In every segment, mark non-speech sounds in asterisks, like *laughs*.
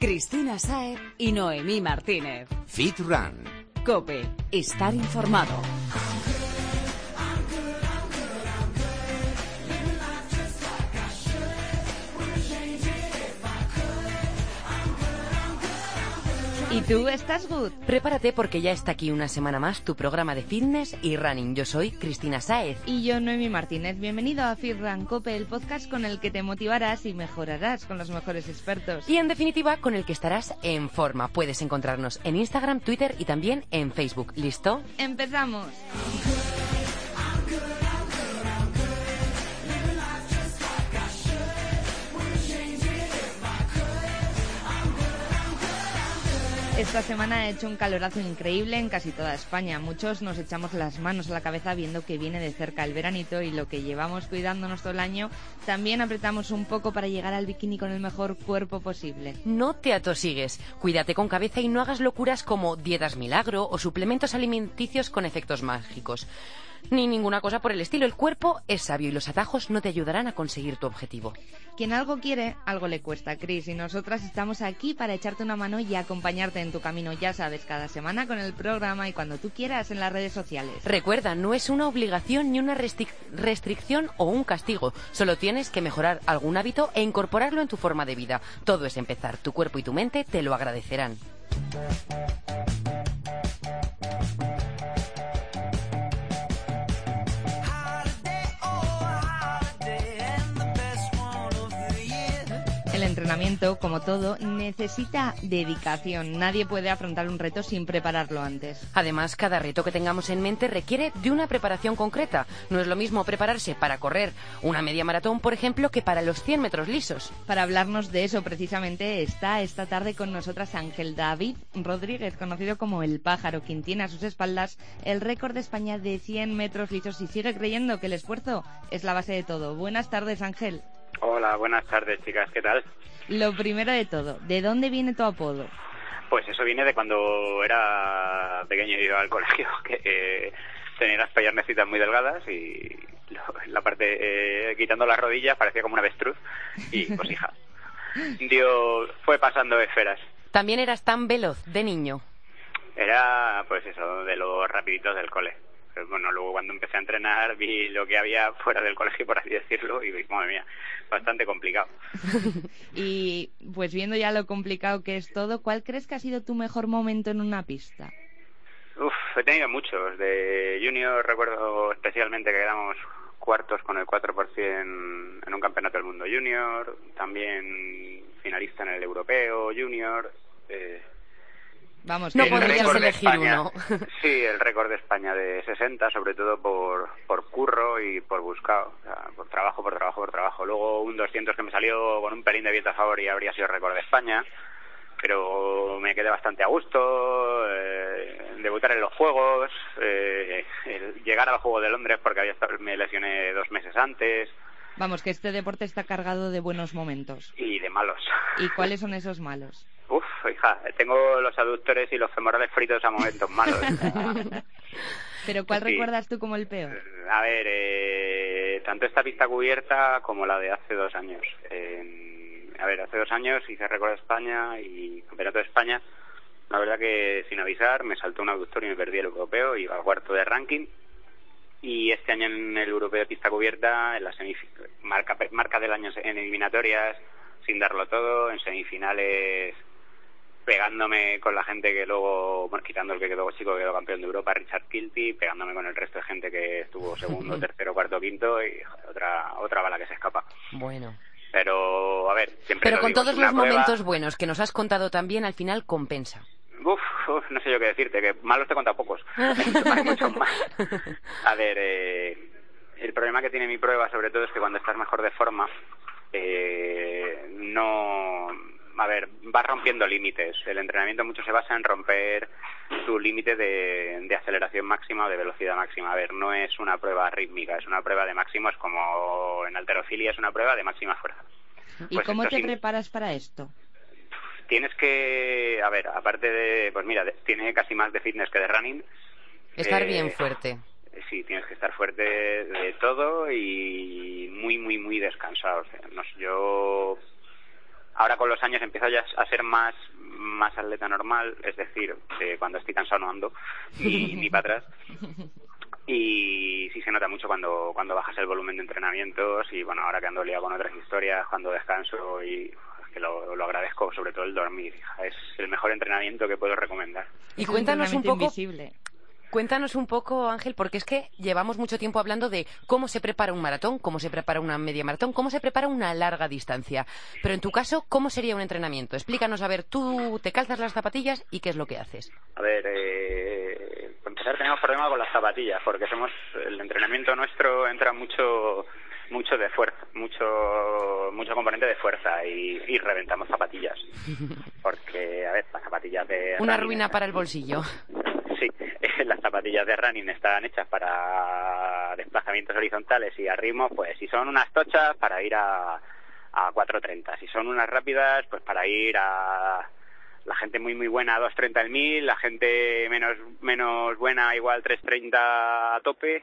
Cristina Saer y Noemí Martínez. Fit Run. Cope, estar informado. ¿Y tú estás good? Prepárate porque ya está aquí una semana más tu programa de fitness y running. Yo soy Cristina Saez. Y yo, Noemi Martínez. Bienvenido a Fit Run Cope, el podcast con el que te motivarás y mejorarás con los mejores expertos. Y en definitiva, con el que estarás en forma. Puedes encontrarnos en Instagram, Twitter y también en Facebook. ¿Listo? ¡Empezamos! Esta semana ha hecho un calorazo increíble en casi toda España. Muchos nos echamos las manos a la cabeza viendo que viene de cerca el veranito y lo que llevamos cuidándonos todo el año, también apretamos un poco para llegar al bikini con el mejor cuerpo posible. No te atosigues. Cuídate con cabeza y no hagas locuras como dietas milagro o suplementos alimenticios con efectos mágicos ni ninguna cosa por el estilo. El cuerpo es sabio y los atajos no te ayudarán a conseguir tu objetivo. Quien algo quiere, algo le cuesta, Chris. Y nosotras estamos aquí para echarte una mano y acompañarte en tu camino, ya sabes, cada semana con el programa y cuando tú quieras en las redes sociales. Recuerda, no es una obligación ni una restricción o un castigo. Solo tienes que mejorar algún hábito e incorporarlo en tu forma de vida. Todo es empezar. Tu cuerpo y tu mente te lo agradecerán. Entrenamiento, como todo, necesita dedicación. Nadie puede afrontar un reto sin prepararlo antes. Además, cada reto que tengamos en mente requiere de una preparación concreta. No es lo mismo prepararse para correr una media maratón, por ejemplo, que para los 100 metros lisos. Para hablarnos de eso precisamente está esta tarde con nosotras Ángel David Rodríguez, conocido como El Pájaro, quien tiene a sus espaldas el récord de España de 100 metros lisos y sigue creyendo que el esfuerzo es la base de todo. Buenas tardes, Ángel. Hola, buenas tardes, chicas, ¿qué tal? Lo primero de todo, ¿de dónde viene tu apodo? Pues eso viene de cuando era pequeño y iba al *laughs* colegio, que eh, tenía las piernecitas muy delgadas y la parte, eh, quitando las rodillas, parecía como una avestruz y pues hija, *laughs* Dios fue pasando esferas. ¿También eras tan veloz de niño? Era, pues eso, de los rapiditos del cole bueno, luego cuando empecé a entrenar vi lo que había fuera del colegio, por así decirlo, y madre mía, bastante complicado. *laughs* y pues viendo ya lo complicado que es todo, ¿cuál crees que ha sido tu mejor momento en una pista? Uf, he tenido muchos. De junior recuerdo especialmente que quedamos cuartos con el 4% en un campeonato del mundo junior, también finalista en el europeo junior. Eh, Vamos, no podrías elegir uno. *laughs* Sí, el récord de España de 60, sobre todo por, por curro y por buscado, por trabajo, por trabajo, por trabajo. Luego un 200 que me salió con un pelín de viento a favor y habría sido récord de España, pero me quedé bastante a gusto. Eh, debutar en los Juegos, eh, llegar al Juego de Londres porque había me lesioné dos meses antes. Vamos, que este deporte está cargado de buenos momentos. Y de malos. ¿Y cuáles *laughs* son esos malos? Hija, tengo los aductores y los femorales fritos a momentos malos. *laughs* ¿Pero cuál recuerdas tú como el peor? A ver, eh, tanto esta pista cubierta como la de hace dos años. a ver, hace dos años hice récord de España y campeonato de España. La verdad que sin avisar me saltó un aductor y me perdí el europeo, iba al cuarto de ranking. Y este año en el europeo de pista cubierta, en la marca, marca del año en eliminatorias, sin darlo todo, en semifinales pegándome con la gente que luego, bueno, quitando el que quedó chico, que quedó campeón de Europa, Richard Kilty, pegándome con el resto de gente que estuvo segundo, *laughs* tercero, cuarto, quinto y otra otra bala que se escapa. Bueno. Pero, a ver, siempre Pero con todos los momentos buenos que nos has contado también, al final compensa. Uf, no sé yo qué decirte, que malos te cuenta pocos. *laughs* Hay muchos más. A ver, eh, el problema que tiene mi prueba sobre todo es que cuando estás mejor de forma, eh, no a ver, vas rompiendo límites. El entrenamiento mucho se basa en romper tu límite de, aceleración máxima o de velocidad máxima. A ver, no es una prueba rítmica, es una prueba de máximos como en alterofilia es una prueba de máxima fuerza. ¿Y pues cómo te preparas para esto? Tienes que, a ver, aparte de, pues mira, tiene casi más de fitness que de running. Estar bien eh, fuerte. Sí, tienes que estar fuerte de todo y muy, muy, muy descansado. yo ahora con los años empiezo ya a ser más más atleta normal, es decir, cuando estoy cansado no ando ni, *laughs* ni para atrás. Y sí se nota mucho cuando, cuando bajas el volumen de entrenamientos y bueno, ahora que ando liado con otras historias, cuando descanso y que lo, lo, agradezco, sobre todo el dormir. Es el mejor entrenamiento que puedo recomendar. Y cuéntanos un poco. Cuéntanos un poco, Ángel, porque es que llevamos mucho tiempo hablando de cómo se prepara un maratón, cómo se prepara una media maratón, cómo se prepara una larga distancia. Pero en tu caso, ¿cómo sería un entrenamiento? Explícanos, a ver, tú te calzas las zapatillas y qué es lo que haces. A ver, eh, empezar tenemos problemas con las zapatillas, porque somos el entrenamiento nuestro entra mucho mucho de fuerza, mucho mucho componente de fuerza y, y reventamos zapatillas. *laughs* Porque, a ver, las zapatillas de... Una ruina para el bolsillo. Sí, *laughs* las zapatillas de running están hechas para desplazamientos horizontales y a ritmo, pues si son unas tochas, para ir a, a 4.30. Si son unas rápidas, pues para ir a la gente muy muy buena a 2.30 el mil, la gente menos menos buena igual 3.30 a tope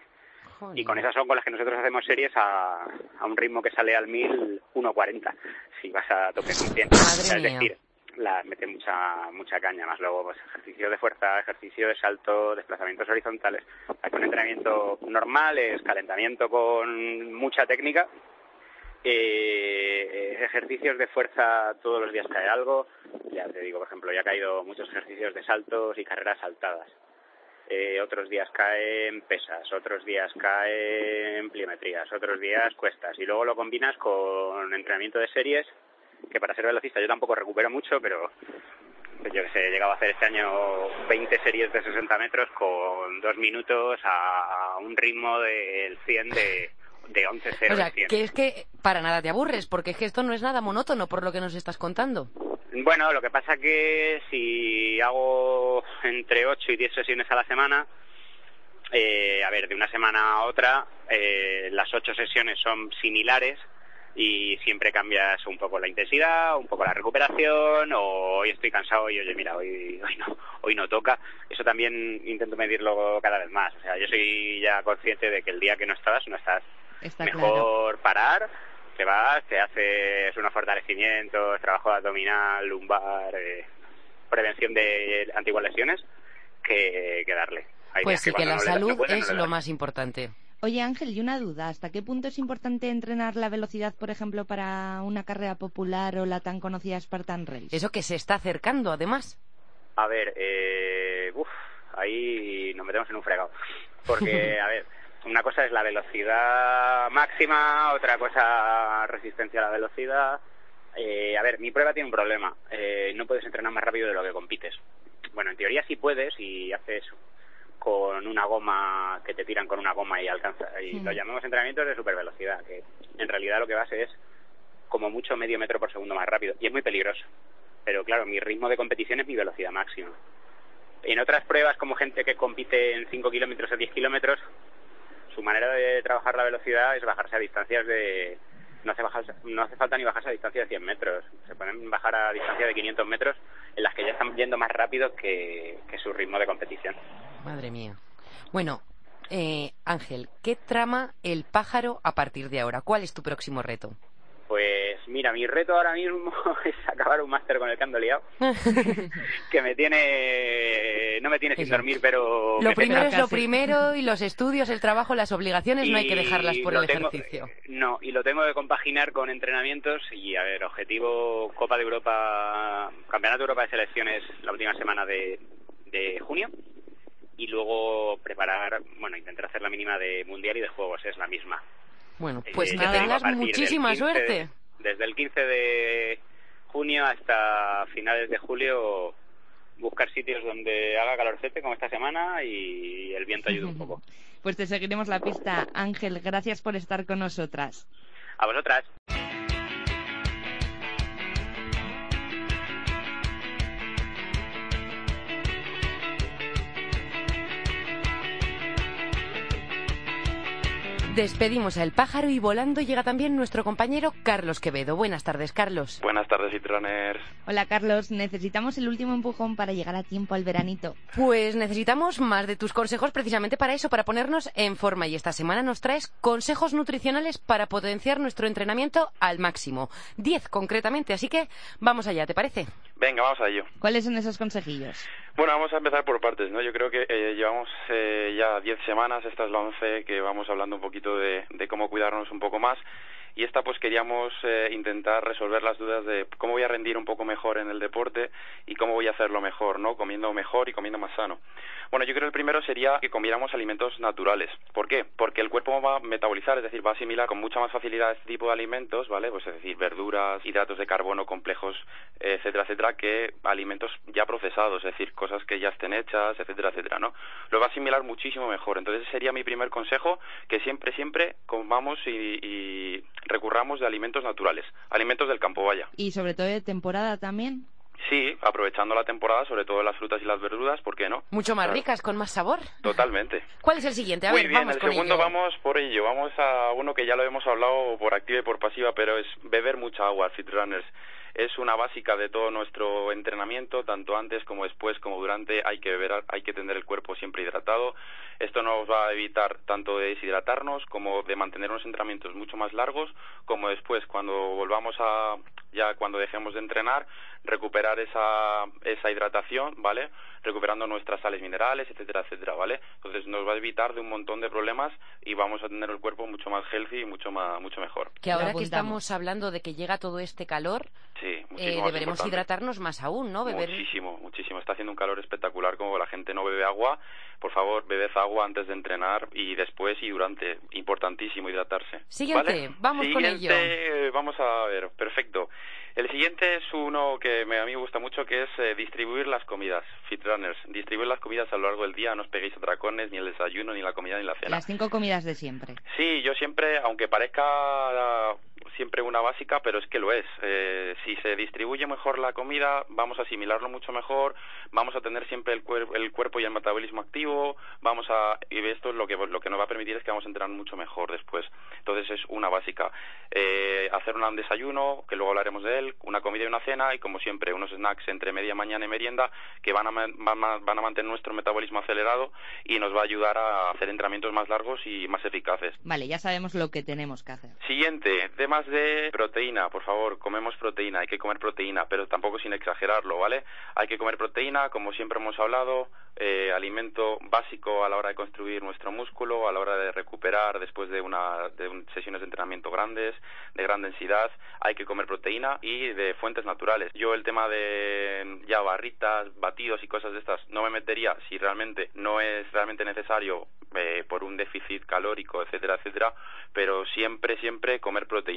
y con esas son con las que nosotros hacemos series a, a un ritmo que sale al 1000, 1.40, si vas a tope con 100. es decir, la mete mucha mucha caña, más luego pues ejercicio de fuerza, ejercicio de salto, desplazamientos horizontales. Hay un entrenamiento normal, es calentamiento con mucha técnica, eh, ejercicios de fuerza todos los días cae algo. Ya te digo, por ejemplo, ya ha caído muchos ejercicios de saltos y carreras saltadas eh, otros días caen pesas, otros días caen pliometrías, otros días cuestas y luego lo combinas con entrenamiento de series que para ser velocista yo tampoco recupero mucho, pero yo que sé, he llegado a hacer este año 20 series de 60 metros con dos minutos a un ritmo del 100 de, de 11-0. O sea, que es que para nada te aburres, porque es que esto no es nada monótono por lo que nos estás contando. Bueno, lo que pasa que si hago entre 8 y 10 sesiones a la semana, eh, a ver, de una semana a otra, eh, las 8 sesiones son similares y siempre cambias un poco la intensidad, un poco la recuperación, o hoy estoy cansado y oye, mira, hoy, hoy no, hoy no toca. Eso también intento medirlo cada vez más. O sea, yo soy ya consciente de que el día que no estás, no estás. Mejor parar te vas, te haces unos fortalecimientos, trabajo abdominal, lumbar, eh, prevención de antiguas lesiones, que, que darle. pues sí, que la salud es lo más importante. Oye Ángel, y una duda, ¿hasta qué punto es importante entrenar la velocidad, por ejemplo, para una carrera popular o la tan conocida Spartan Race? Eso que se está acercando, además. A ver, eh, uf, ahí nos metemos en un fregado. Porque, *laughs* a ver, una cosa es la velocidad máxima, otra cosa resistencia a la velocidad. Eh, a ver, mi prueba tiene un problema. Eh, no puedes entrenar más rápido de lo que compites. Bueno, en teoría sí puedes y haces con una goma que te tiran con una goma y alcanza. Y lo llamamos entrenamientos de supervelocidad, que en realidad lo que vas es como mucho medio metro por segundo más rápido. Y es muy peligroso. Pero claro, mi ritmo de competición es mi velocidad máxima. En otras pruebas, como gente que compite en 5 kilómetros o 10 kilómetros, su manera de trabajar la velocidad es bajarse a distancias de... No hace, no hace falta ni bajarse a distancia de 100 metros. Se pueden bajar a distancia de 500 metros en las que ya están yendo más rápido que, su ritmo de competición. Madre mía. Bueno, eh, Ángel, ¿qué trama el pájaro a partir de ahora? ¿Cuál es tu próximo reto? Pues mira, mi reto ahora mismo *laughs* es acabar un máster con el que ando liado, *laughs* que me tiene, no me tiene sin dormir, pero... Lo primero es lo primero y los estudios, el trabajo, las obligaciones no hay que dejarlas por el ejercicio. No, y lo tengo que compaginar con entrenamientos y, a ver, objetivo Copa de Europa, Campeonato de Europa de Selecciones la última semana de, de junio y luego preparar, bueno, intentar hacer la mínima de Mundial y de Juegos, es la misma. Bueno, eh, pues que tengas muchísima suerte. Desde el 15 de junio hasta finales de julio buscar sitios donde haga calorcete como esta semana y el viento ayude un poco. *laughs* Pues te seguiremos la pista, Ángel. Gracias por estar con nosotras. A vosotras. Despedimos al pájaro y volando llega también nuestro compañero Carlos Quevedo. Buenas tardes, Carlos. Buenas tardes, Citroners. Hola, Carlos. Necesitamos el último empujón para llegar a tiempo al veranito. Pues necesitamos más de tus consejos precisamente para eso, para ponernos en forma. Y esta semana nos traes consejos nutricionales para potenciar nuestro entrenamiento al máximo. Diez concretamente, así que vamos allá, ¿te parece? Venga, vamos a ello. ¿Cuáles son esos consejillos? Bueno, vamos a empezar por partes, ¿no? Yo creo que eh, llevamos eh, ya diez semanas, esta es la once, que vamos hablando un poquito de, de cómo cuidarnos un poco más y esta pues queríamos eh, intentar resolver las dudas de cómo voy a rendir un poco mejor en el deporte y cómo voy a hacerlo mejor, ¿no? Comiendo mejor y comiendo más sano. Bueno, yo creo que el primero sería que comiéramos alimentos naturales. ¿Por qué? Porque el cuerpo va a metabolizar, es decir, va a asimilar con mucha más facilidad este tipo de alimentos, ¿vale? Pues es decir, verduras, hidratos de carbono complejos, etcétera, etcétera, que alimentos ya procesados, es decir, cosas que ya estén hechas, etcétera, etcétera, ¿no? Lo va a asimilar muchísimo mejor. Entonces, ese sería mi primer consejo, que siempre, siempre comamos y, y recurramos de alimentos naturales, alimentos del campo, vaya. Y sobre todo de temporada también. Sí, aprovechando la temporada, sobre todo las frutas y las verduras, ¿por qué no? Mucho más Claro. ricas, con más sabor. Totalmente. *laughs* ¿Cuál es el siguiente? A Muy ver, bien, vamos el con segundo ello. vamos por ello. Vamos a uno que ya lo hemos hablado por activa y por pasiva, pero es beber mucha agua, Fit Runners. Es una básica de todo nuestro entrenamiento, tanto antes como después, como durante. Hay que beber, hay que tener el cuerpo siempre hidratado. Esto nos va a evitar tanto de deshidratarnos como de mantener unos entrenamientos mucho más largos, como después cuando volvamos a ya cuando dejemos de entrenar recuperar esa esa hidratación, ¿vale? Recuperando nuestras sales minerales, etcétera, etcétera, ¿vale? Entonces nos va a evitar de un montón de problemas y vamos a tener el cuerpo mucho más healthy y mucho más mucho mejor. Que ahora que estamos hablando de que llega todo este calor, Sí, eh, deberemos hidratarnos más aún, ¿no? Beber Muchísimo, muchísimo. Está haciendo un calor espectacular como la gente no bebe agua. Por favor, bebed agua antes de entrenar y después y durante. Importantísimo hidratarse. Siguiente, ¿vale? vamos con Siguiente, eh, Vamos a ver, perfecto. El siguiente es uno que me, a mí me gusta mucho, que es eh, distribuir las comidas, fit runners. Distribuir las comidas a lo largo del día, no os peguéis atracones, ni el desayuno, ni la comida, ni la cena. Las cinco comidas de siempre. Sí, yo siempre, aunque parezca siempre una básica, pero es que lo es. Eh, si se distribuye mejor la comida, vamos a asimilarlo mucho mejor, vamos a tener siempre el, cuer- el cuerpo y el metabolismo activo, vamos a y esto es lo que lo que nos va a permitir es que vamos a entrenar mucho mejor después. Entonces es una básica. Eh, hacer un desayuno, que luego hablaremos de él, una comida y una cena y como siempre unos snacks entre media mañana y merienda que van a man- van a, van a mantener nuestro metabolismo acelerado y nos va a ayudar a hacer entrenamientos más largos y más eficaces. Vale, ya sabemos lo que tenemos que hacer. Siguiente, temas de proteína, por favor, comemos proteína, hay que comer proteína, pero tampoco sin exagerarlo, ¿vale? Hay que comer proteína, como siempre hemos hablado, eh, alimento básico a la hora de construir nuestro músculo, a la hora de recuperar después de una de un- sesiones de entrenamiento grandes, de gran densidad, hay que comer proteína y de fuentes naturales. Yo el tema de ya barritas, batidos y cosas de estas no me metería si realmente no es realmente necesario eh, por un déficit calórico, etcétera, etcétera, pero siempre, siempre comer proteína.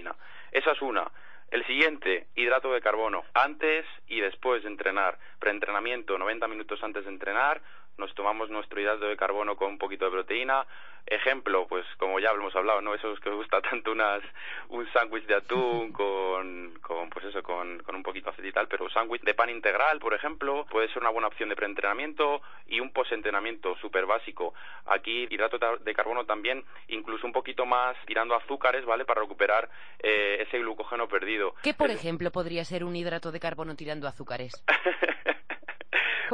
Esa es una. El siguiente, hidrato de carbono. Antes y después de entrenar. Preentrenamiento, 90 minutos antes de entrenar, nos tomamos nuestro hidrato de carbono con un poquito de proteína. Ejemplo, pues como ya hemos hablado, ¿no? Esos que os gusta tanto unas, un sándwich de atún *laughs* con, con, pues eso, con, con un poquito de aceite y tal, pero un sándwich de pan integral, por ejemplo, puede ser una buena opción de preentrenamiento y un postentrenamiento súper básico. Aquí hidrato de carbono también, incluso un poquito más tirando a azúcares, ¿vale? Para recuperar eh, ese glucógeno perdido. ¿Qué, por Es- ejemplo, podría ser un hidrato de carbono tirando azúcares? *laughs*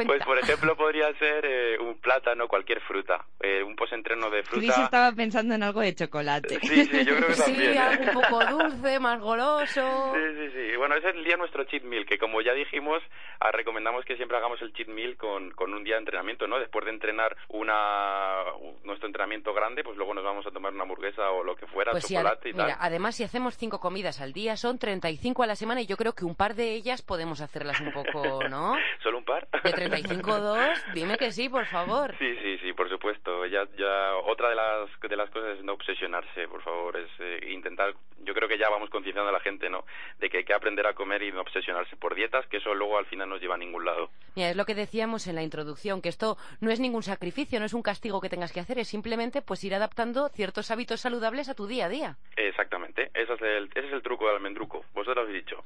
Pues por ejemplo podría ser eh, un plátano, cualquier fruta, eh, un posentreno de fruta. Chris estaba pensando en algo de chocolate. Sí, sí, yo creo que *laughs* Sí, también. ¿eh? algo un poco dulce, más goloso. Sí, sí, sí. Bueno, ese es el día de nuestro cheat meal, que como ya dijimos, ah, recomendamos que siempre hagamos el cheat meal con, con un día de entrenamiento, ¿no? Después de entrenar una nuestro entrenamiento grande, pues luego nos vamos a tomar una hamburguesa o lo que fuera, Pues sí, chocolate y tal. mira, además si hacemos cinco comidas al día son 35 a la semana y yo creo que un par de ellas podemos hacerlas un poco, ¿no? *laughs* ¿Solo un par? De 35 dos, dime que sí, por favor. Sí, sí, sí, por supuesto. Ya, ya otra de las de las cosas es no obsesionarse, por favor, es eh, intentar. Yo creo que ya vamos concienciando a la gente, ¿no? De que hay que aprender a comer y no obsesionarse por dietas, que eso luego al final nos lleva a ningún lado. Mira, es lo que decíamos en la introducción, que esto no es ningún sacrificio, no es un castigo que tengas que hacer, es simplemente pues ir adaptando ciertos hábitos saludables a tu día a día. Exactamente, ese es el, ese es el truco del almendruco. Vosotros lo habéis dicho.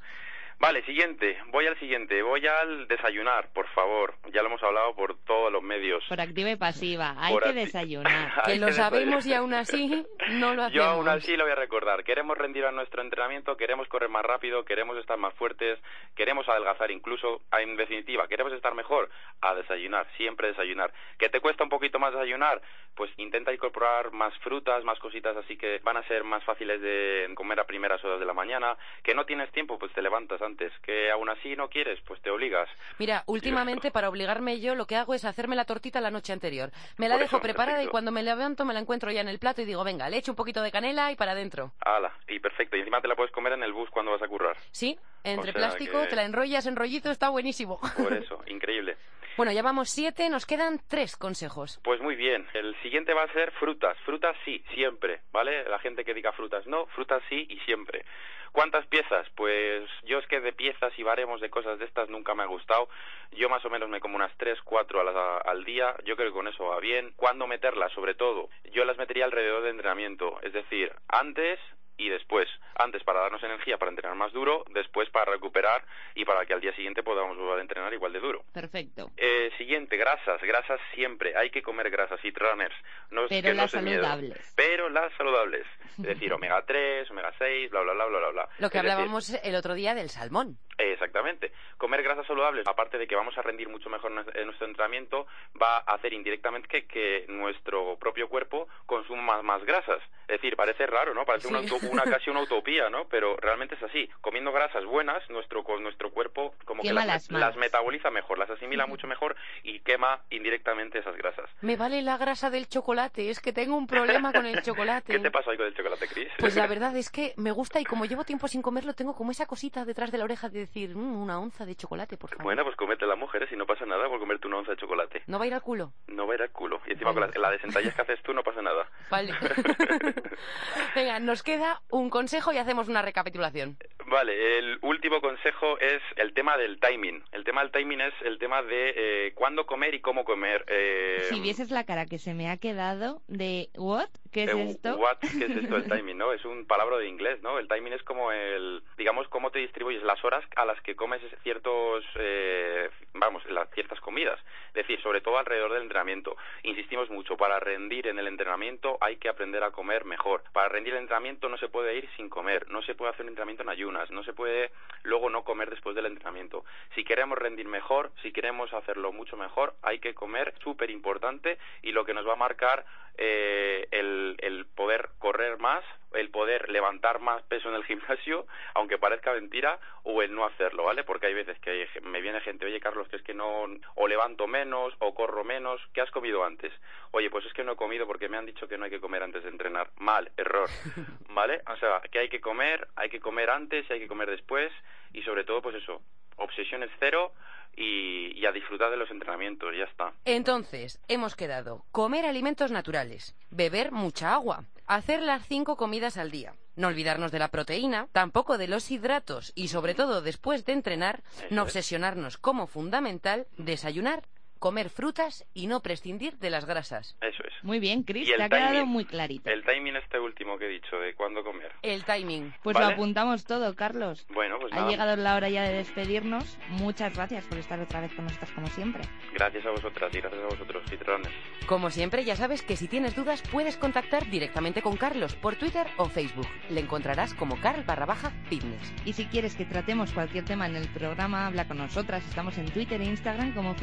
Vale, siguiente. Voy al siguiente. Voy al desayunar, por favor. Ya lo hemos hablado por todos los medios. Por activa y pasiva. Hay Por que desayunar. *laughs* Que lo sabemos y aún así no lo hacemos. Yo aún así lo voy a recordar. Queremos rendir a nuestro entrenamiento, queremos correr más rápido, queremos estar más fuertes, queremos adelgazar incluso. En definitiva, queremos estar mejor. A desayunar, siempre desayunar. ¿Que te cuesta un poquito más desayunar? Pues intenta incorporar más frutas, más cositas así que van a ser más fáciles de comer a primeras horas de la mañana. Que no tienes tiempo, pues te levantas antes. Que aún así no quieres, pues te obligas. Mira, últimamente para obligarme yo lo que hago es hacerme la tortita la noche anterior. Me la Por dejo eso, preparada y cuando me levanto me la encuentro ya en el plato y digo, venga, le echo un poquito de canela y para adentro. Ala, y perfecto. Y encima te la puedes comer en el bus cuando vas a currar. Sí, entre O sea plástico, que- te la enrollas en rollito, está buenísimo. Por *laughs* eso, increíble. bueno, ya vamos siete, nos quedan tres consejos. Pues muy bien, el siguiente va a ser frutas. Frutas sí, siempre, ¿vale? La gente que diga frutas no, frutas sí y siempre. ¿Cuántas piezas? Pues yo es que de piezas y baremos de cosas de estas nunca me ha gustado. Yo más o menos me como unas tres, cuatro al día. Yo creo que con eso va bien. ¿Cuándo meterlas? Sobre todo, yo las metería alrededor de entrenamiento. Es decir, antes y después. Antes para darnos energía para entrenar más duro, después para recuperar y para que al día siguiente podamos volver a entrenar igual de duro. Perfecto. Eh, siguiente, grasas. Grasas siempre. Hay que comer grasas, y runners. No Pero que las miedo. saludables. Pero las saludables. Es decir, *laughs* omega 3, omega 6, bla, bla, bla, bla, bla, bla. Lo que Es decir, hablábamos el otro día del salmón. Exactamente. Comer grasas saludables, aparte de que vamos a rendir mucho mejor en en nuestro entrenamiento, va a hacer indirectamente que, que nuestro propio cuerpo consuma más, más grasas. Es decir, parece raro, ¿no? Parece una, Sí. auto- una casi una utopía, ¿no? Pero realmente es así. Comiendo grasas buenas, nuestro nuestro cuerpo como Quema que las, las las malas. metaboliza mejor, las asimila mucho mejor y quema indirectamente esas grasas. Me vale la grasa del chocolate, es que tengo un problema con el *laughs* chocolate. ¿Qué te pasa hoy con el chocolate, Cris? Pues la *laughs* verdad es que me gusta y como llevo tiempo sin comerlo, tengo como esa cosita detrás de la oreja de decir, "Mm, una onza de chocolate, por favor. Bueno, pues comete las mujeres y no pasa nada por comerte una onza de chocolate. ¿No va a ir al culo? No va a ir al culo. Y encima con la, la de que haces tú no pasa nada. Vale. *laughs* *laughs* Venga, nos queda un consejo y hacemos una recapitulación. Vale, el último consejo es el tema del timing. El tema del timing es el tema de eh, cuándo comer y cómo comer. Eh, Si vieses la cara que se me ha quedado de ¿what? ¿Qué es eh, esto? what, ¿Qué es esto del *laughs* timing? ¿no? Es un palabra de inglés, ¿no? El timing es como el, digamos, cómo te distribuyes las horas a las que comes ciertos, eh, vamos, las ciertas comidas. Es decir, sobre todo alrededor del entrenamiento. Insistimos mucho, para rendir en el entrenamiento hay que aprender a comer mejor. Para rendir el entrenamiento no se puede ir sin comer, no se puede hacer un entrenamiento en ayunas, no se puede luego no comer después del entrenamiento. Si queremos rendir mejor, si queremos hacerlo mucho mejor, hay que comer súper importante y lo que nos va a marcar eh, el, el poder correr más, el poder levantar más peso en el *laughs* gimnasio, aunque parezca mentira, o el no hacerlo, ¿vale? Porque hay veces que me viene gente, oye Carlos, que es que no, o levanto menos, o corro menos, ¿qué has comido antes? Oye, pues es que no he comido porque me han dicho que no hay que comer antes de entrenar. Mal, error, *laughs* ¿vale? O sea, que hay que comer, hay que comer antes y hay que comer después, y sobre todo, pues eso, obsesiones cero y, y a disfrutar de los entrenamientos, ya está. Entonces, hemos quedado comer alimentos naturales, beber mucha agua, hacer las cinco comidas al día, no olvidarnos de la proteína, tampoco de los hidratos y sobre todo después de entrenar, no es. obsesionarnos como fundamental, desayunar, comer frutas y no prescindir de las grasas. Eso es. Muy bien, Chris, te ha quedado timing. muy clarito. El timing este último que he dicho, de cuándo comer. El timing. Pues ¿Vale? lo apuntamos todo, Carlos. Bueno, pues Ha nada, llegado la hora ya de despedirnos. Muchas gracias por estar otra vez con nosotros como siempre. gracias a vosotras y gracias a vosotros, Citrones. Como siempre, ya sabes que si tienes dudas puedes contactar directamente con Carlos por Twitter o Facebook. Le encontrarás como Carl barra baja fitness. Y si quieres que tratemos cualquier tema en el programa, habla con nosotras. Estamos en Twitter e Instagram como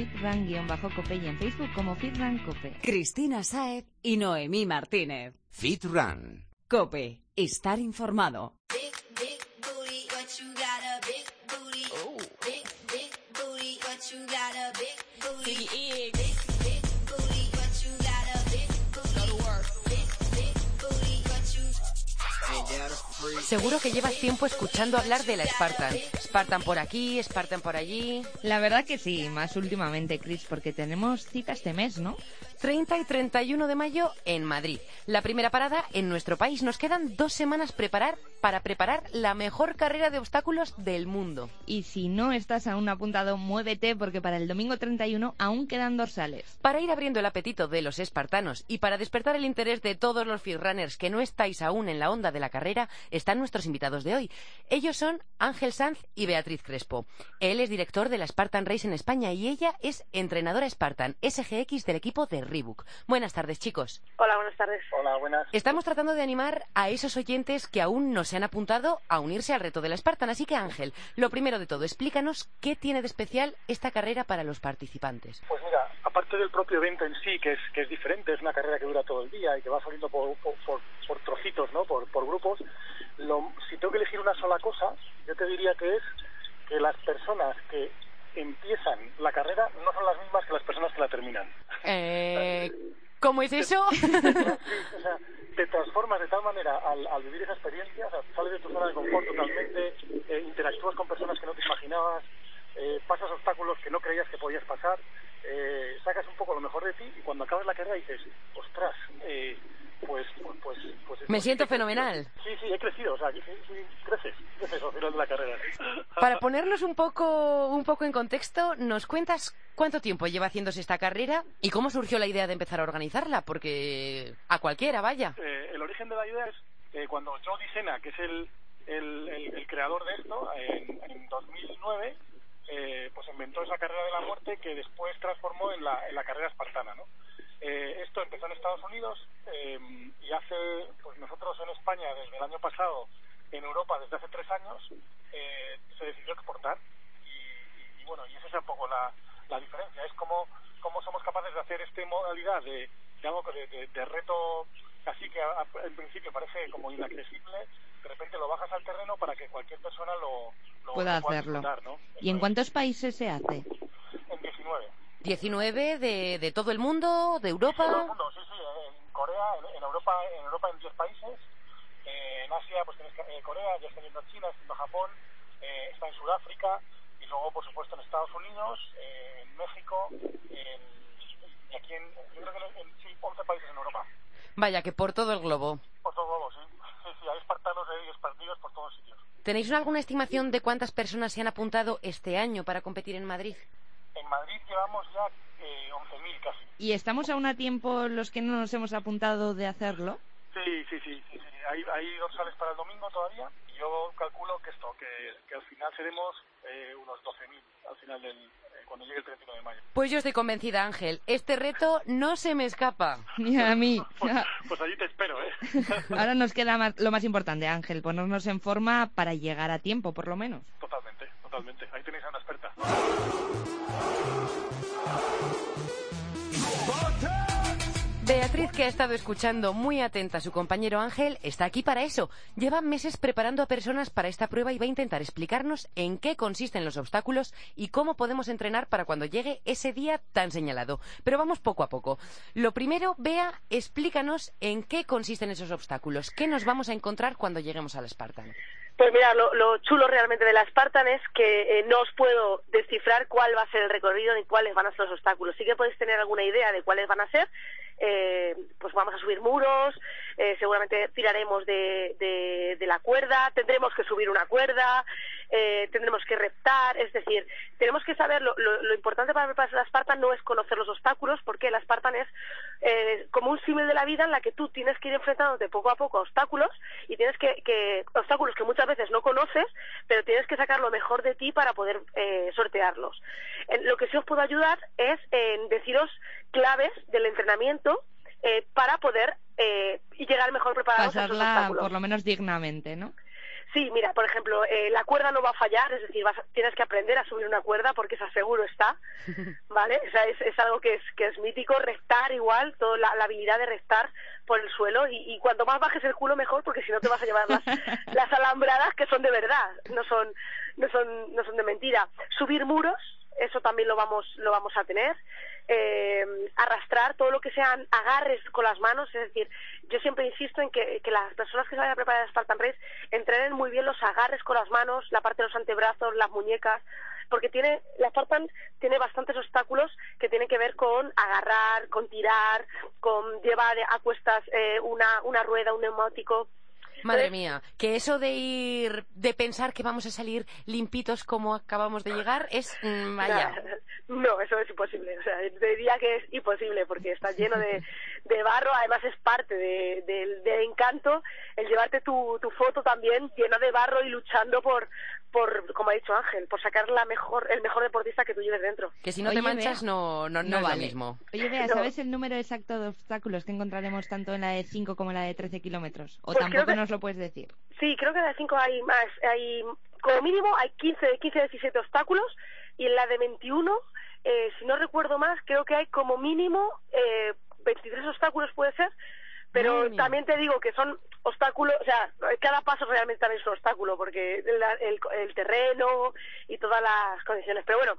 fitran-cope y en Facebook como fitrancope. Cristina Saez y Noemí Martínez. Fit Run. Cope, estar informado. Big, big Seguro que llevas tiempo escuchando hablar de la Spartan. Spartan por aquí, Spartan por allí. La verdad que sí, más últimamente, Chris, porque tenemos cita este mes, ¿no? 30 y 31 de mayo en Madrid. La primera parada en nuestro país. Nos quedan dos semanas preparar, para preparar la mejor carrera de obstáculos del mundo. Y si no estás aún apuntado, muévete porque para el domingo 31 aún quedan dorsales. Para ir abriendo el apetito de los espartanos y para despertar el interés de todos los runners que no estáis aún en la onda de la carrera, están nuestros invitados de hoy. Ellos son Ángel Sanz y Beatriz Crespo. Él es director de la Spartan Race en España y ella es entrenadora Spartan, SGX del equipo de Reebok. Buenas tardes, chicos. Hola, buenas tardes. Hola, buenas. Estamos tratando de animar a esos oyentes que aún no se han apuntado a unirse al reto de la Spartan. Así que, Ángel, lo primero de todo, explícanos qué tiene de especial esta carrera para los participantes. Pues mira, aparte del propio evento en sí, que es, que es diferente, es una carrera que dura todo el día y que va saliendo por, por, por, por trocitos, ¿no? Por, por grupos, lo, si tengo que elegir una sola cosa, yo te diría que es que las personas que empiezan la carrera no son las mismas que las personas que la terminan. Eh, *laughs* ¿Cómo es eso? Sí, *laughs* o sea, te transformas de tal manera al, al vivir esa experiencia, o sea, sales de tu zona de confort totalmente, eh, interactúas con personas que no te imaginabas, eh, pasas obstáculos que no creías que podías pasar, eh, sacas un poco lo mejor de ti y cuando acabas la carrera dices, ostras, eh, pues, pues, pues, pues, Me siento fenomenal. Sí, sí, he crecido, o sea, que sí, sí, creces, creces al final de la carrera. *laughs* Para ponernos un poco, un poco en contexto, ¿nos cuentas cuánto tiempo lleva haciéndose esta carrera y cómo surgió la idea de empezar a organizarla? Porque a cualquiera, vaya. Eh, el origen de la idea es eh, cuando Joe Sena, que es el, el, el, el creador de esto, en, en 2009, eh, pues inventó esa carrera de la muerte que después transformó en la, en la carrera espartana, ¿no? Eh, esto empezó en Estados Unidos eh, y hace, pues nosotros en España desde el año pasado, en Europa desde hace tres años, eh, se decidió exportar y, y- y bueno, y esa es un poco la, la diferencia, es cómo, cómo somos capaces de hacer esta modalidad de, que de, de- de reto así que a- a- en principio parece como inaccesible, de repente lo bajas al terreno para que cualquier persona lo, lo Pueda lo hacerlo. disfrutar, ¿no? ¿Y en cuántos países se hace? en 19. 19 de, de todo el mundo, de En todo el Europa. mundo, sí, sí, en Corea, en, en Europa, en Europa en 10 países, eh, en Asia pues tienes eh, Corea, ya está yendo China, está yendo Japón, eh, está en Sudáfrica y luego por supuesto en Estados Unidos, eh, en México, en, y aquí en, yo creo que en, sí, 11 países en Europa, Vaya, que por todo el globo. por todo globo, sí, sí, sí, hay espartanos y espartidos por todos sitios. ¿Tenéis alguna estimación de cuántas personas se han apuntado este año para competir en Madrid? En Madrid llevamos ya eh, 11.000 casi. ¿Y estamos aún a tiempo los que no nos hemos apuntado de hacerlo? Sí, sí, sí, sí, sí. Hay, hay dorsales para el domingo todavía y yo calculo que esto, que, que al final seremos eh, unos 12.000 al final del, eh, cuando llegue el 31 de mayo. Pues yo estoy convencida, Ángel. Este reto no se me escapa. *laughs* Ni a mí. *laughs* Pues, pues allí te espero, ¿eh? *laughs* Ahora nos queda más- lo más importante, Ángel, ponernos en forma para llegar a tiempo, por lo menos. totalmente, totalmente. Ahí tenéis a una experta. Beatriz, que ha estado escuchando muy atenta a su compañero Ángel, está aquí para eso. Lleva meses preparando a personas para esta prueba y va a intentar explicarnos en qué consisten los obstáculos y cómo podemos entrenar para cuando llegue ese día tan señalado. Pero vamos poco a poco. Lo primero, Bea, explícanos en qué consisten esos obstáculos. ¿Qué nos vamos a encontrar cuando lleguemos al Spartan? Pues mira, lo, lo chulo realmente de la Spartan es que eh, no os puedo descifrar cuál va a ser el recorrido ni cuáles van a ser los obstáculos. Sí que podéis tener alguna idea de cuáles van a ser. Eh, pues vamos a subir muros, eh, seguramente tiraremos de, de, la cuerda, tendremos que subir una cuerda, eh, tendremos que reptar, es decir, tenemos que saber, lo, lo, lo importante para prepararse la Spartan no es conocer los obstáculos, porque la Spartan es eh, como un símil de la vida en la que tú tienes que ir enfrentándote poco a poco a obstáculos y tienes que, que obstáculos que muchas veces no conoces, pero tienes que sacar lo mejor de ti para poder eh, sortearlos. Lo que sí os puedo ayudar es en deciros claves del entrenamiento eh, para poder eh, llegar mejor preparados a esos Pasarla obstáculos. por lo menos dignamente, ¿no? Sí, mira, por ejemplo, eh, la cuerda no va a fallar, es decir, vas tienes que aprender a subir una cuerda porque esa seguro está, *laughs* ¿vale? O sea, es, es algo que es, que es mítico, restar igual, toda la, la habilidad de restar por el suelo y, y cuanto más bajes el culo mejor porque si no te vas a llevar las, *laughs* las alambradas que son de verdad, no son, no son, no son de mentira. Subir muros, eso también lo vamos, lo vamos a tener. Eh, arrastrar todo lo que sean agarres con las manos, es decir, yo siempre insisto en que, que las personas que se vayan a preparar el Spartan Race entrenen muy bien los agarres con las manos, la parte de los antebrazos, las muñecas, porque tiene, la Spartan tiene bastantes obstáculos que tienen que ver con agarrar, con tirar, con llevar a cuestas eh, una, una rueda, un neumático. Madre mía, que eso de ir, de pensar que vamos a salir limpitos como acabamos de llegar es, mm, vaya. *laughs* No, eso es imposible. O sea, te diría que es imposible porque está lleno de, de barro. Además, es parte de- del del encanto el llevarte tu, tu foto también llena de barro y luchando por, por, como ha dicho Ángel, por sacar la mejor, el mejor deportista que tú lleves dentro. Que si no Oye, te manchas Bea, no, no, no, no es lo mismo. Oye, Bea, *laughs* No. ¿sabes el número exacto de obstáculos que encontraremos tanto en la de 5 como en la de 13 kilómetros? ¿O Pues tampoco que- nos lo puedes decir? Sí, creo que en la de 5 hay más. Hay, como mínimo hay 15, 15 17 obstáculos y en la de 21, eh, si no recuerdo más, creo que hay como mínimo eh, 23 obstáculos, puede ser. Pero también te digo que son obstáculos, o sea, cada paso realmente también es un obstáculo, porque la- el, el terreno y todas las condiciones. Pero bueno,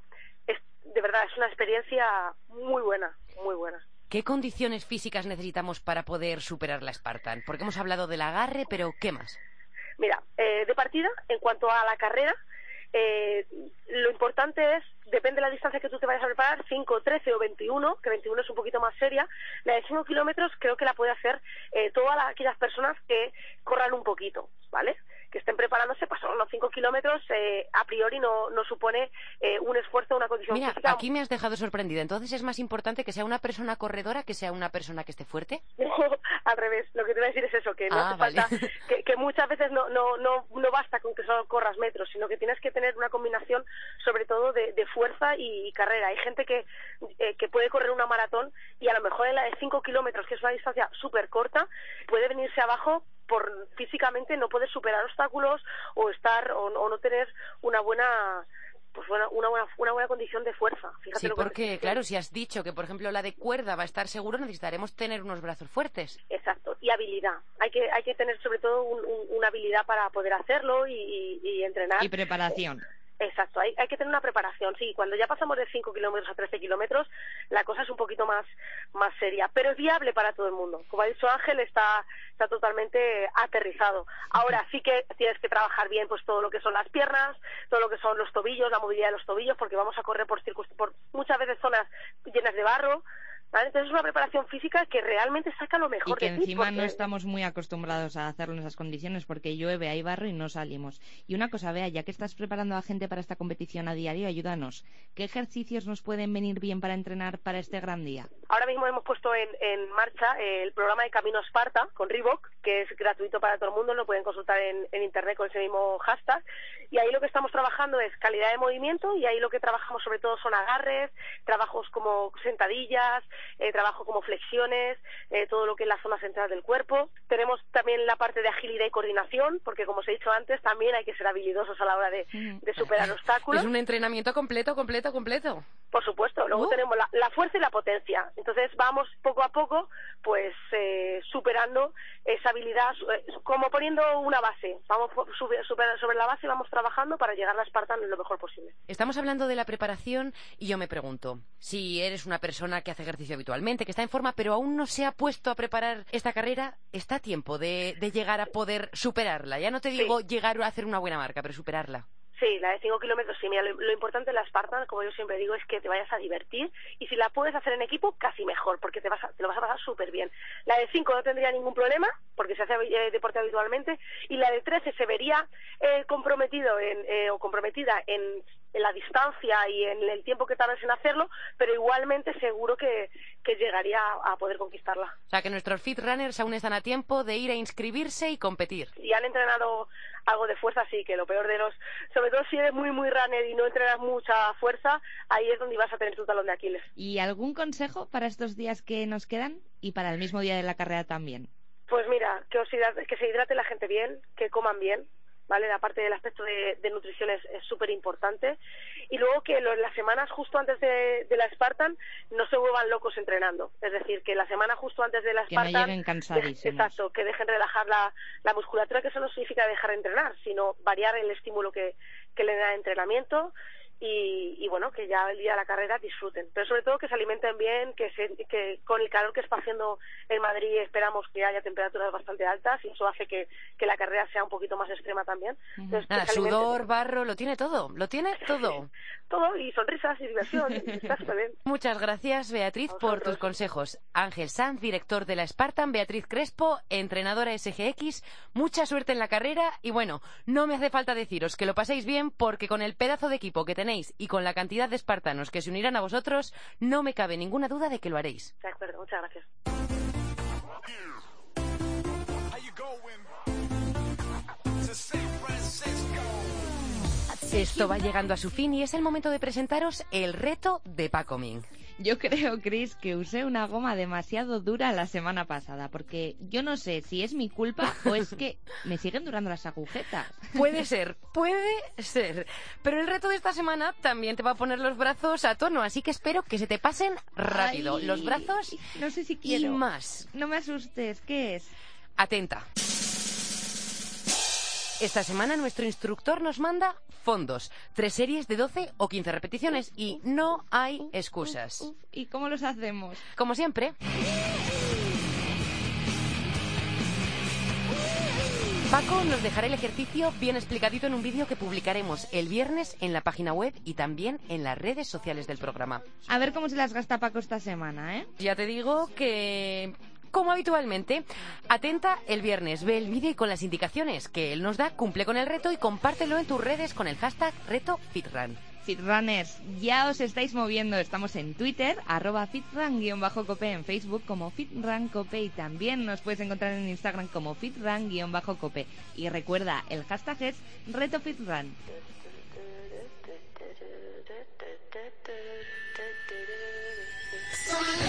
es, de verdad, es una experiencia muy buena, muy buena. ¿Qué condiciones físicas necesitamos para poder superar la Spartan? Porque hemos hablado del agarre, pero ¿qué más? Mira, eh, de partida, en cuanto a la carrera, eh, lo importante es, depende de la distancia que tú te vayas a preparar, 5, 13 o 21, que 21 es un poquito más seria, la de 5 kilómetros creo que la puede hacer eh, todas las- aquellas personas que corran un poquito, ¿vale? Que estén preparándose, pues son los 5 kilómetros, eh, a priori no, no supone eh, un esfuerzo, una condición Mira, física aquí me has dejado sorprendida. Entonces es más importante que sea una persona corredora que sea una persona que esté fuerte. *laughs* al revés, lo que te voy a decir es eso, que no Ah, hace vale. falta, que, que muchas veces no, no, no, no basta con que solo corras metros, sino que tienes que tener una combinación sobre todo de, de fuerza y, carrera. Hay gente que, eh, que puede correr una maratón y a lo mejor en la de 5 kilómetros, que es una distancia súper corta, puede venirse abajo por físicamente no poder superar obstáculos o estar o, o no tener una buena pues buena, una buena una buena condición de fuerza Fíjate Sí, lo que porque, claro, si has dicho que, por ejemplo, la de cuerda va a estar seguro, necesitaremos tener unos brazos fuertes. Exacto, y habilidad. Hay que, hay que tener sobre todo un- un- una habilidad para poder hacerlo y, y- y entrenar. Y preparación. Exacto, hay, hay que tener una preparación. Sí, cuando ya pasamos de 5 kilómetros a 13 kilómetros, la cosa es un poquito más, más seria, pero es viable para todo el mundo. Como ha dicho Ángel, está, está totalmente aterrizado. Ahora sí que tienes que trabajar bien pues todo lo que son las piernas, todo lo que son los tobillos, la movilidad de los tobillos, porque vamos a correr por, por muchas veces zonas llenas de barro. ¿Vale? Entonces es una preparación física que realmente saca lo Y mejor que de ti. encima no estamos muy acostumbrados a hacerlo en esas condiciones porque llueve, hay barro y no salimos. Y una cosa, vea, ya que estás preparando a gente para esta competición a diario, ayúdanos. ¿Qué ejercicios nos pueden venir bien para entrenar para este gran día? Ahora mismo hemos puesto en, en marcha el programa de Camino Esparta con Reebok, que es gratuito para todo el mundo, lo pueden consultar en, en internet con ese mismo hashtag. Y ahí lo que estamos trabajando es calidad de movimiento y ahí lo que trabajamos sobre todo son agarres, trabajos como sentadillas, eh, trabajo como flexiones, eh, todo lo que es la zona central del cuerpo. Tenemos también la parte de agilidad y coordinación, porque como os he dicho antes, también hay que ser habilidosos a la hora de, de superar obstáculos. Es un entrenamiento completo, completo, completo. Por supuesto, luego Uh. tenemos la, la fuerza y la potencia. Entonces vamos poco a poco, pues eh, superando esa habilidad, eh, como poniendo una base. Vamos super- sobre la base vamos trabajando para llegar a Spartan lo mejor posible. Estamos hablando de la preparación y yo me pregunto, si eres una persona que hace ejercicio habitualmente, que está en forma, pero aún no se ha puesto a preparar esta carrera, ¿está a tiempo de, de llegar a poder superarla? Ya no te digo llegar a hacer una buena marca, pero superarla. Sí, la de 5 kilómetros, sí. Mira, lo, lo importante de la Spartan, como yo siempre digo, es que te vayas a divertir y si la puedes hacer en equipo, casi mejor, porque te, vas te lo vas a pasar súper bien. La de 5 no tendría ningún problema, porque se hace eh, deporte habitualmente, y la de 13 se vería eh, comprometido en, eh, o comprometida en, en la distancia y en el tiempo que tardes en hacerlo, pero igualmente seguro que, que llegaría a, a poder conquistarla. O sea, que nuestros fit runners aún están a tiempo de ir a inscribirse y competir. si han entrenado algo de fuerza, sí, que lo peor de los, sobre todo si eres muy, muy runner y no entrenas mucha fuerza, ahí es donde vas a tener tu talón de Aquiles. ¿Y algún consejo para estos días que nos quedan y para el mismo día de la carrera también? Pues mira, que, os hidrate- que se hidrate la gente bien, que coman bien, ¿vale? La parte del aspecto de, de nutrición es súper importante. Y luego que lo- las semanas justo antes de, de la Spartan no se vuelvan locos entrenando. Es decir, que la semana justo antes de la Que no Spartan... lleguen cansadísimos. Exacto, que dejen relajar la, la musculatura, que eso no significa dejar de entrenar, sino variar el estímulo que, que le da el entrenamiento y, y bueno, que ya el día de la carrera disfruten. Pero sobre todo que se alimenten bien, que, se, que con el calor que está haciendo en Madrid esperamos que haya temperaturas bastante altas y eso hace que, que la carrera sea un poquito más extrema también. Entonces, alimenten. sudor, barro, lo tiene todo, lo tiene todo. *laughs* Todo, y sonrisas y diversión, y está bien. *laughs* Muchas gracias, Beatriz, por tus consejos. Ángel Sanz, director de la Spartan, Beatriz Crespo, entrenadora SGX, mucha suerte en la carrera y bueno, no me hace falta deciros que lo paséis bien porque con el pedazo de equipo que tenéis y con la cantidad de espartanos que se unirán a vosotros, no me cabe ninguna duda de que lo haréis. De acuerdo, muchas gracias. Esto va llegando a su fin y es el momento de presentaros el reto de Paco Ming. Yo creo, Chris, que usé una goma demasiado dura la semana pasada, porque yo no sé si es mi culpa o es que me siguen durando las agujetas. Puede *laughs* ser, puede ser. Pero el reto de esta semana también te va a poner los brazos a tono, así que espero que se te pasen rápido. Ay, los brazos No sé si y quiero. más. No me asustes, ¿qué es? Atenta. Esta semana nuestro instructor nos manda fondos, tres series de 12 o 15 repeticiones y no hay excusas. ¿Y cómo los hacemos? Como siempre. Paco nos dejará el ejercicio bien explicadito en un vídeo que publicaremos el viernes en la página web y también en las redes sociales del programa. A ver cómo se las gasta Paco esta semana, ¿eh? Ya te digo que, como habitualmente, atenta el viernes, ve el vídeo y con las indicaciones que él nos da, cumple con el reto y compártelo en tus redes con el hashtag RetoFitRun. Fitrunners, ya os estáis moviendo. Estamos en Twitter, arroba fitrun-cope, en Facebook como fitruncope y también nos puedes encontrar en Instagram como fitrun-cope. Y recuerda, el hashtag es RetoFitRun. *laughs*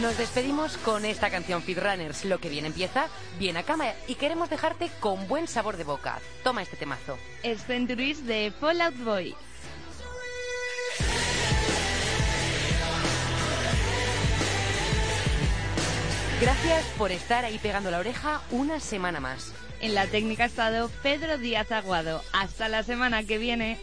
Nos despedimos con esta canción Fitrunners. Lo que bien empieza, bien a cama y queremos dejarte con buen sabor de boca. Toma este temazo. Es Centuries de Fallout Boy. Gracias por estar ahí pegando la oreja una semana más. En la técnica ha estado Pedro Díaz Aguado. Hasta la semana que viene.